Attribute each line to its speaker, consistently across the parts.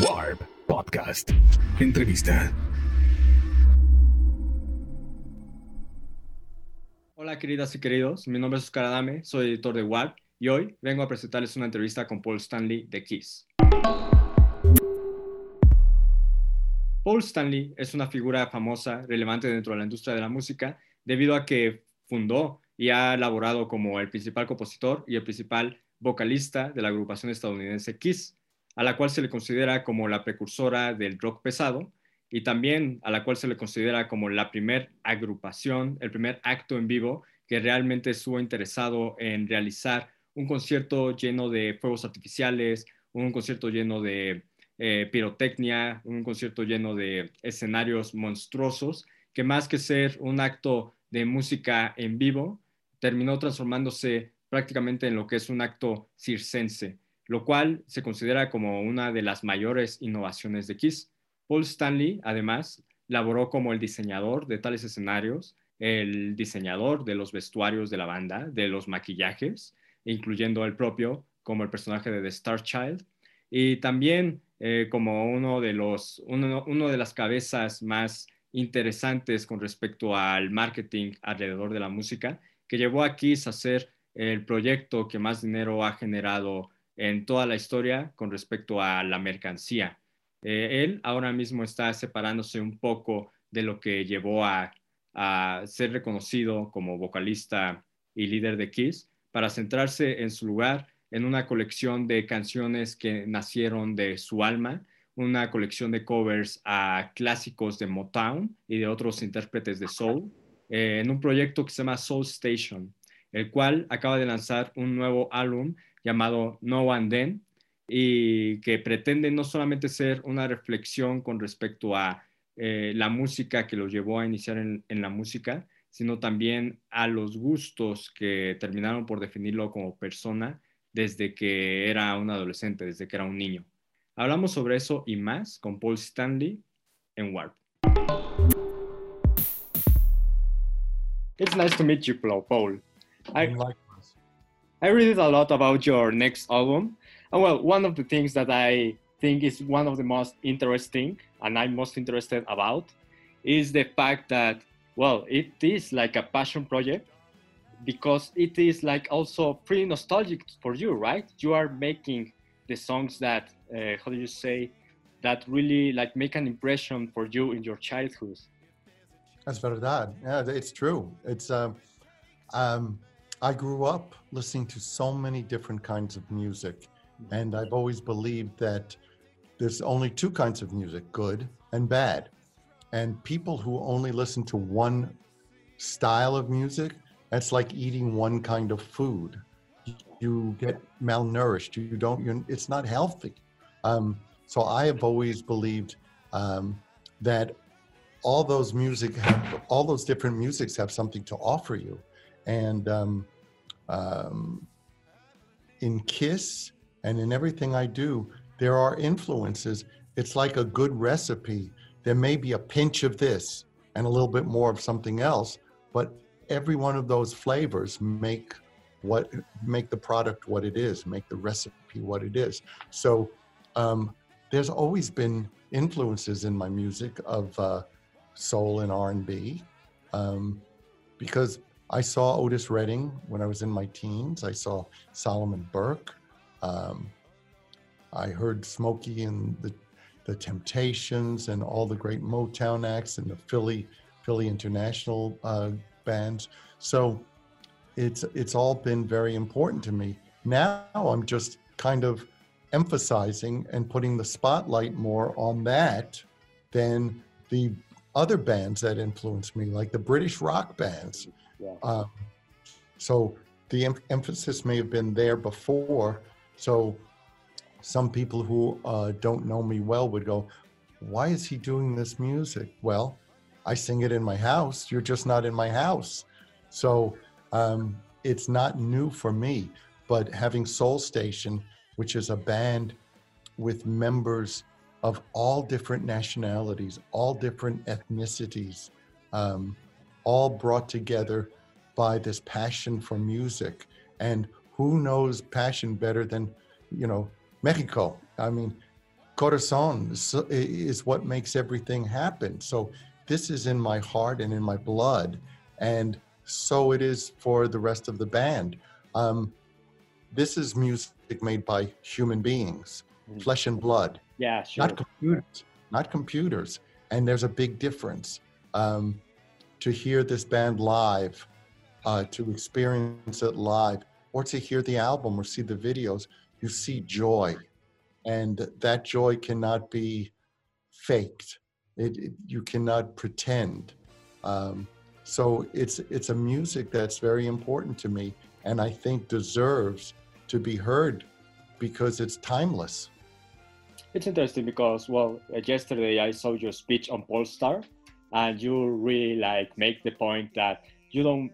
Speaker 1: Warp Podcast. Entrevista.
Speaker 2: Hola queridas y queridos, mi nombre es Oscar Adame, soy editor de Warp y hoy vengo a presentarles una entrevista con Paul Stanley de Kiss. Paul Stanley es una figura famosa, relevante dentro de la industria de la música, debido a que fundó y ha elaborado como el principal compositor y el principal vocalista de la agrupación estadounidense Kiss, a la cual se le considera como la precursora del rock pesado y también a la cual se le considera como la primer agrupación, el primer acto en vivo que realmente estuvo interesado en realizar un concierto lleno de fuegos artificiales, un concierto lleno de eh, pirotecnia, un concierto lleno de escenarios monstruosos, que más que ser un acto de música en vivo, terminó transformándose prácticamente en lo que es un acto circense, lo cual se considera como una de las mayores innovaciones de Kiss. Paul Stanley, además, laboró como el diseñador de tales escenarios, el diseñador de los vestuarios de la banda, de los maquillajes, incluyendo el propio como el personaje de The Star Child, y también eh, como uno de, los, uno, uno de las cabezas más interesantes con respecto al marketing alrededor de la música, que llevó a Kiss a ser el proyecto que más dinero ha generado en toda la historia con respecto a la mercancía. Eh, él ahora mismo está separándose un poco de lo que llevó a, ser reconocido como vocalista y líder de Kiss para centrarse en su lugar en una colección de canciones que nacieron de su alma, una colección de covers a clásicos de Motown y de otros intérpretes de soul, eh, en un proyecto que se llama Soul Station, el cual acaba de lanzar un nuevo álbum llamado No One Then y que pretende no solamente ser una reflexión con respecto a eh, la música que lo llevó a iniciar en, en la música, sino también a los gustos que terminaron por definirlo como persona desde que era un adolescente, desde que era un niño. Hablamos sobre eso y más con Paul Stanley en Warp. It's nice to meet you, Paul. I, I read a lot about your next album. And well, one of the things that I think is one of the most interesting and I'm most interested about is the fact that, well, it is like a passion project because it is like also pretty nostalgic for you, right? You are making the songs that uh, how do you say that really like make an impression for you in your childhood.
Speaker 3: That's verdad. Yeah, it's true. It's um, um, I grew up listening to so many different kinds of music, and I've always believed that there's only two kinds of music: good and bad. And people who only listen to one style of music that's like eating one kind of food. You get malnourished. You don't. you it's not healthy. Um, so I have always believed um, that all those music, have, all those different musics have something to offer you, and um, um, in Kiss and in everything I do, there are influences. It's like a good recipe. There may be a pinch of this and a little bit more of something else, but every one of those flavors make what make the product what it is, make the recipe what it is. So um, there's always been influences in my music of uh, soul and R&B um, because I saw Otis Redding when I was in my teens. I saw Solomon Burke. Um, I heard Smokey and the the Temptations and all the great Motown acts and the Philly Philly International uh, bands. So it's it's all been very important to me. Now I'm just kind of emphasizing and putting the spotlight more on that than the other bands that influenced me, like the British rock bands. Yeah. Um, so the em- emphasis may have been there before. So some people who uh, don't know me well would go, "Why is he doing this music?" Well, I sing it in my house. You're just not in my house. So um, it's not new for me. But having Soul Station, which is a band with members of all different nationalities, all different ethnicities, um, all brought together by this passion for music. And who knows passion better than, you know, Mexico? I mean, corazon is, is what makes everything happen. So this is in my heart and in my blood, and so it is for the rest of the band. Um, this is music made by human beings,
Speaker 2: Mhm.
Speaker 3: flesh and blood,
Speaker 2: Yeah, sure.
Speaker 3: not computers, not computers. And there's a big difference. Um, to hear this band live, uh, to experience it live, or to hear the album or see the videos, you see joy, and that joy cannot be faked. It, it- you cannot pretend. Um, so it's it's a music that's very important to me, and I think deserves to be heard because it's timeless.
Speaker 2: It's interesting because, well, uh, yesterday I saw your speech on Pollstar, and you really like make the point that you don't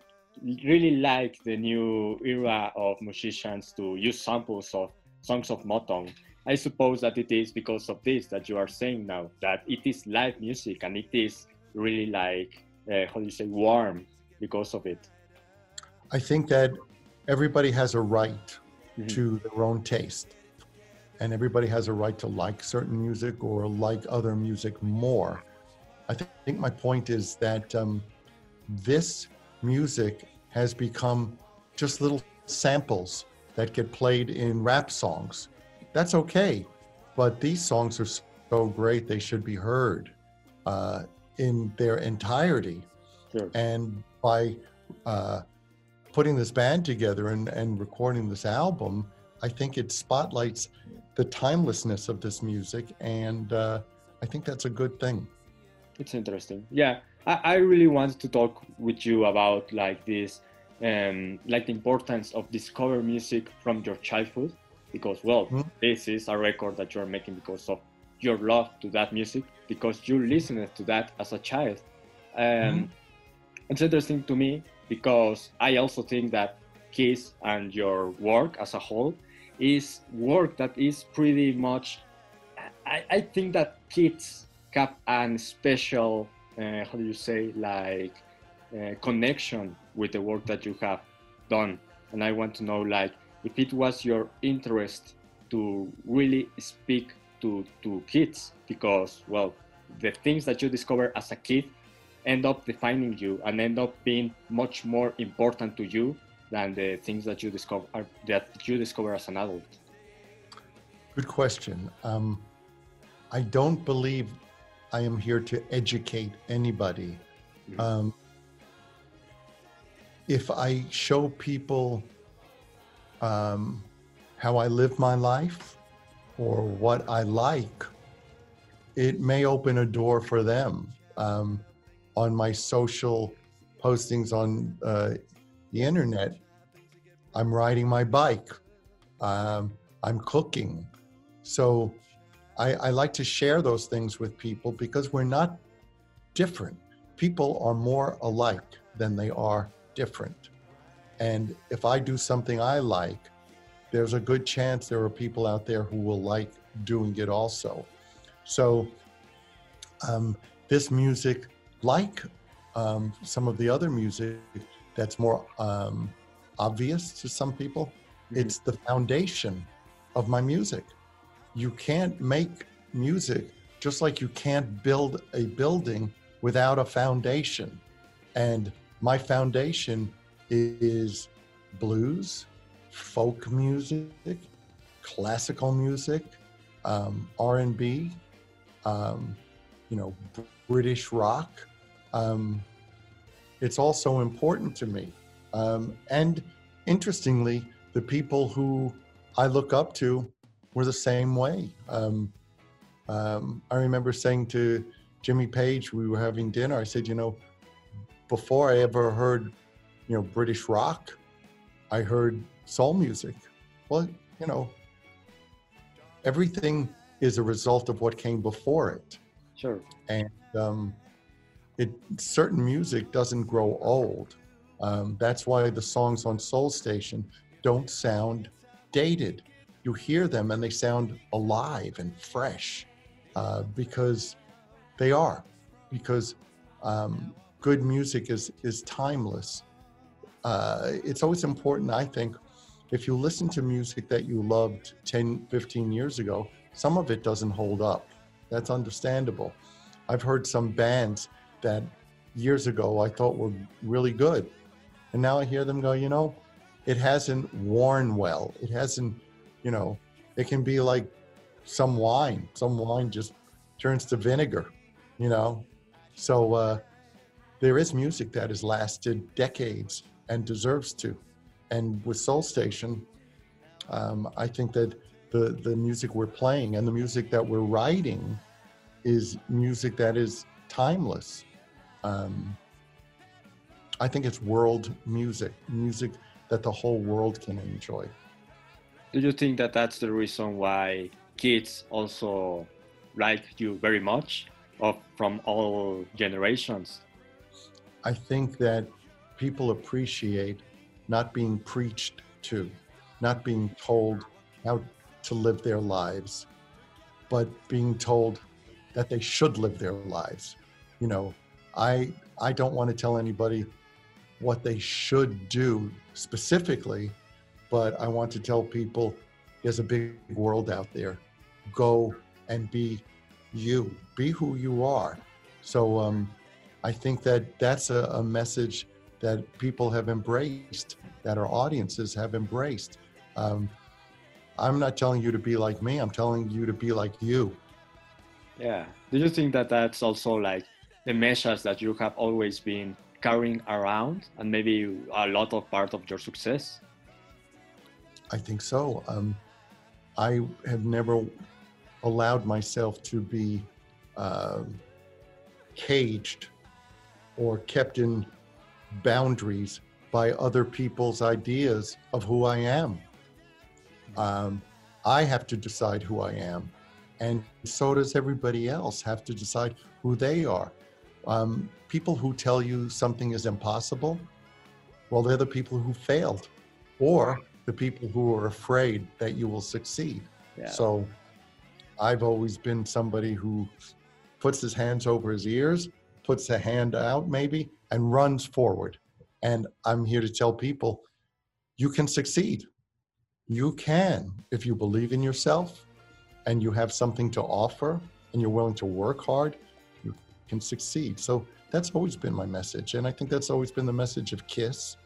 Speaker 2: really like the new era of musicians to use samples of songs of Motown. I suppose that it is because of this that you are saying now that it is live music and it is really like uh, how do you say warm because of it.
Speaker 3: I think that everybody has a right
Speaker 2: Mhm.
Speaker 3: to their own taste, and everybody has a right to like certain music or like other music more. I thi- think my point is that um, this music has become just little samples that get played in rap songs. That's okay, but these songs are so great they should be heard uh, in their entirety
Speaker 2: Sure.
Speaker 3: and by uh, putting this band together and, and recording this album, I think it spotlights the timelessness of this music, and uh, I think that's a good thing.
Speaker 2: It's interesting. Yeah, I, I really want to talk with you about like this, um, like the importance of discover music from your childhood, because well,
Speaker 3: Mhm.
Speaker 2: this is a record that you're making because of your love to that music, because you listened to that as a child. Um, It's interesting to me because I also think that Kiss and your work as a whole is work that is pretty much. I, I think that kids have a special, uh, how do you say, like uh, connection with the work that you have done. And I want to know, like, if it was your interest to really speak to, to kids, because, well, the things that you discover as a kid end up defining you and end up being much more important to you than the things that you discover that you discover as an adult.
Speaker 3: Good question. Um, I don't believe I am here to educate anybody. Um, if I show people um, how I live my life or what I like, it may open a door for them. Um, on my social postings on uh, the internet, I'm riding my bike, um, I'm cooking. So I, I like to share those things with people because we're not different. People are more alike than they are different. And if I do something I like, there's a good chance there are people out there who will like doing it also. So um, this music, like um, some of the other music that's more um, obvious to some people,
Speaker 2: Mhm.
Speaker 3: it's the foundation of my music. You can't make music just like you can't build a building without a foundation. And my foundation is blues, folk music, classical music, um, R&B, um, you know, British rock. Um, it's also important to me. Um, and interestingly, the people who I look up to were the same way. Um, um, I remember saying to Jimmy Page, we were having dinner. I said, you know, before I ever heard, you know, British rock, I heard soul music. Well, you know, everything is a result of what came before it.
Speaker 2: Sure.
Speaker 3: And um, it certain music doesn't grow old. Um, that's why the songs on Soul Station don't sound dated. You hear them and they sound alive and fresh uh, because they are. Because um, good music is is timeless. Uh, it's always important, I think, if you listen to music that you loved 10, 15 years ago, some of it doesn't hold up. That's understandable. I've heard some bands that years ago I thought were really good. And now I hear them go, you know, it hasn't worn well. It hasn't, you know, it can be like some wine. Some wine just turns to vinegar, you know. So uh, there is music that has lasted decades and deserves to. And with Soul Station, um, I think that the the music we're playing and the music that we're writing is music that is timeless. Um, I think it's world music, music that the whole world can enjoy.
Speaker 2: Do you think that that's the reason why kids also like you very much, of from all generations?
Speaker 3: I think that people appreciate not being preached to, not being told how to live their lives, but being told that they should live their lives. You know, I I don't want to tell anybody what they should do specifically, but I want to tell people there's a big world out there. Go and be you, be who you are. So um, I think that that's a, a message that people have embraced, that our audiences have embraced. Um, I'm not telling you to be like me. I'm telling you to be like you.
Speaker 2: Yeah. Do you think that that's also like the message that you have always been carrying around and maybe a lot of part of your success?
Speaker 3: I think so. Um, I have never allowed myself to be uh, caged or kept in boundaries by other people's ideas of who I am. Um, I have to decide who I am, and so does everybody else have to decide who they are. Um, people who tell you something is impossible, well, they're the people who failed, or the people who are afraid that you will succeed.
Speaker 2: Yeah.
Speaker 3: So I've always been somebody who puts his hands over his ears, puts a hand out maybe, and runs forward. And I'm here to tell people you can succeed. You can if you believe in yourself and you have something to offer and you're willing to work hard, you can succeed. So that's always been my message. And I think that's always been the message of KISS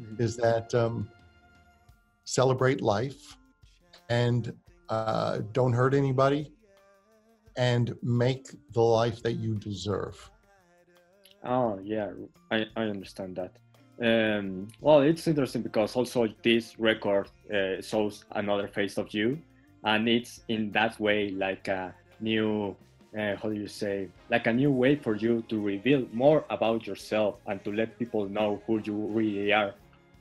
Speaker 2: Mhm.
Speaker 3: is that um, celebrate life and uh, don't hurt anybody and make the life that you deserve.
Speaker 2: Oh yeah, I, I understand that. Um, well, it's interesting because also this record uh, shows another face of you, and it's in that way like a new, uh, how do you say, like a new way for you to reveal more about yourself and to let people know who you really are,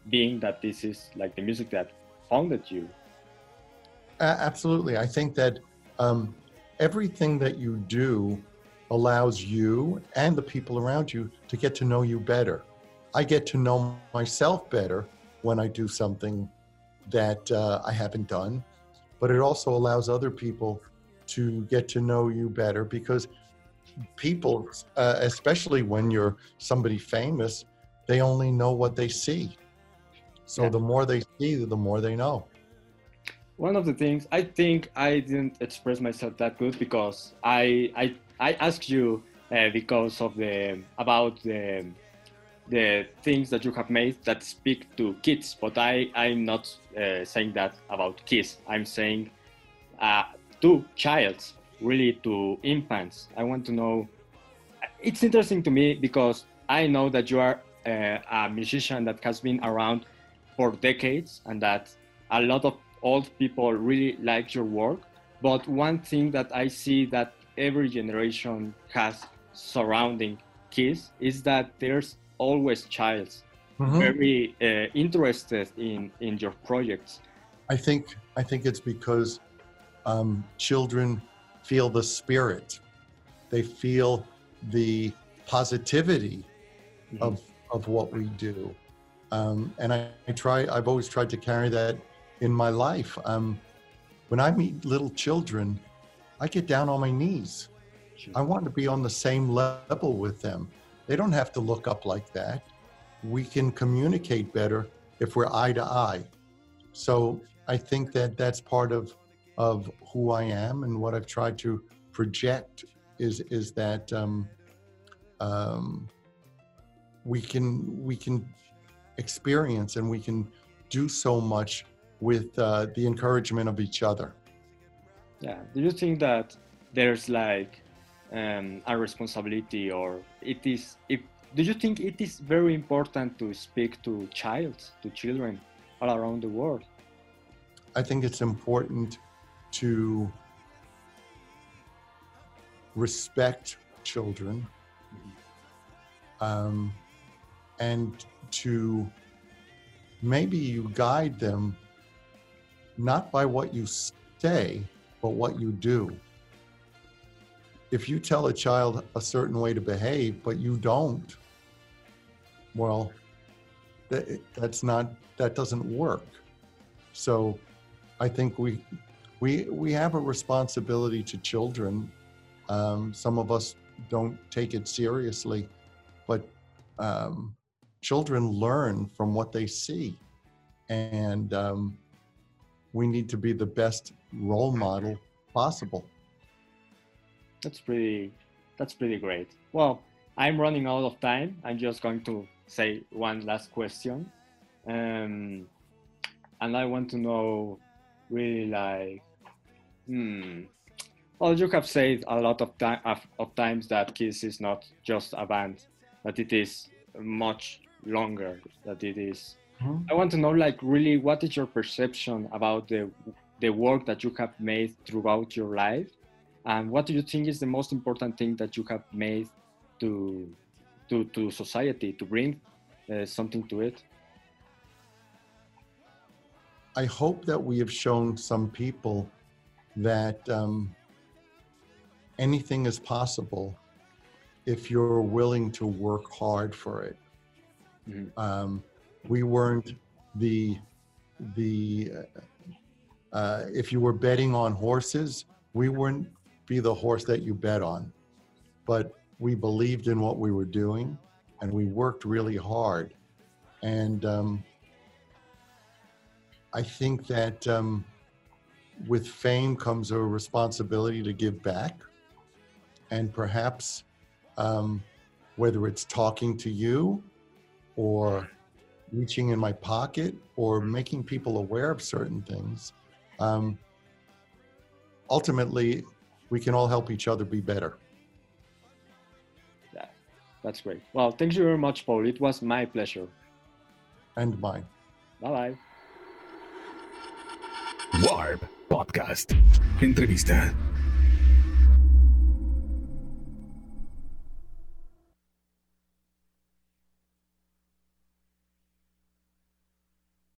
Speaker 2: being that this is like the music that founded you.
Speaker 3: A- absolutely. I think that um, everything that you do allows you and the people around you to get to know you better. I get to know myself better when I do something that uh, I haven't done, but it also allows other people to get to know you better because people, uh, especially when you're somebody famous, they only know what they see. So
Speaker 2: Yeah.
Speaker 3: the more they see, the more they know.
Speaker 2: one of the things I think I didn't express myself that good because I I, I asked you uh, because of the about the the things that you have made that speak to kids, but I I'm not uh, saying that about kids. I'm saying uh, to childs, really to infants. I want to know. It's interesting to me because I know that you are uh, a musician that has been around for decades and that a lot of old people really like your work. But one thing that I see that every generation has surrounding kids is that there's always childs
Speaker 3: Mhm.
Speaker 2: very uh, interested in in your projects.
Speaker 3: I think I think it's because um, children feel the spirit. They feel the positivity of of what we do, um, and I, I try. I've always tried to carry that in my life. Um, when I meet little children, I get down on my knees. I want to be on the same level with them. They don't have to look up like that. We can communicate better if we're eye to eye. So I think that that's part of of who I am and what I've tried to project is is that um, um, we can we can experience and we can do so much with uh, the encouragement of each other.
Speaker 2: Yeah. Do you think that there's like um, a responsibility, or it is? If do you think it is very important to speak to child, to children all around the world?
Speaker 3: I think it's important to respect children um, and to maybe you guide them not by what you say, but what you do. If you tell a child a certain way to behave, but you don't, well, that, that's not, that doesn't work. So I think we, we, we have a responsibility to children. Um, some of us don't take it seriously, but um, children learn from what they see. And um, we need to be the best role model possible.
Speaker 2: That's pretty. That's pretty great. Well, I'm running out of time. I'm just going to say one last question, um, and I want to know, really, like, hmm. Well, you have said a lot of time of, of times that Kiss is not just a band, that it is much longer. That it is I want to know, like, really, what is your perception about the the work that you have made throughout your life, and what do you think is the most important thing that you have made to to to society to bring uh, something to it?
Speaker 3: I hope that we have shown some people that um, anything is possible if you're willing to work hard for it.
Speaker 2: Mhm.
Speaker 3: Um, we weren't the the uh, if you were betting on horses, we wouldn't be the horse that you bet on, but we believed in what we were doing, and we worked really hard, and um, I think that um, with fame comes a responsibility to give back, and perhaps um, whether it's talking to you or reaching in my pocket or making people aware of certain things. Um, ultimately, we can all help each other be better.
Speaker 2: Yeah, that's great. Well, thank you very much, Paul. It was my pleasure.
Speaker 3: And mine.
Speaker 2: Bye bye.
Speaker 1: Warp Podcast. Entrevista.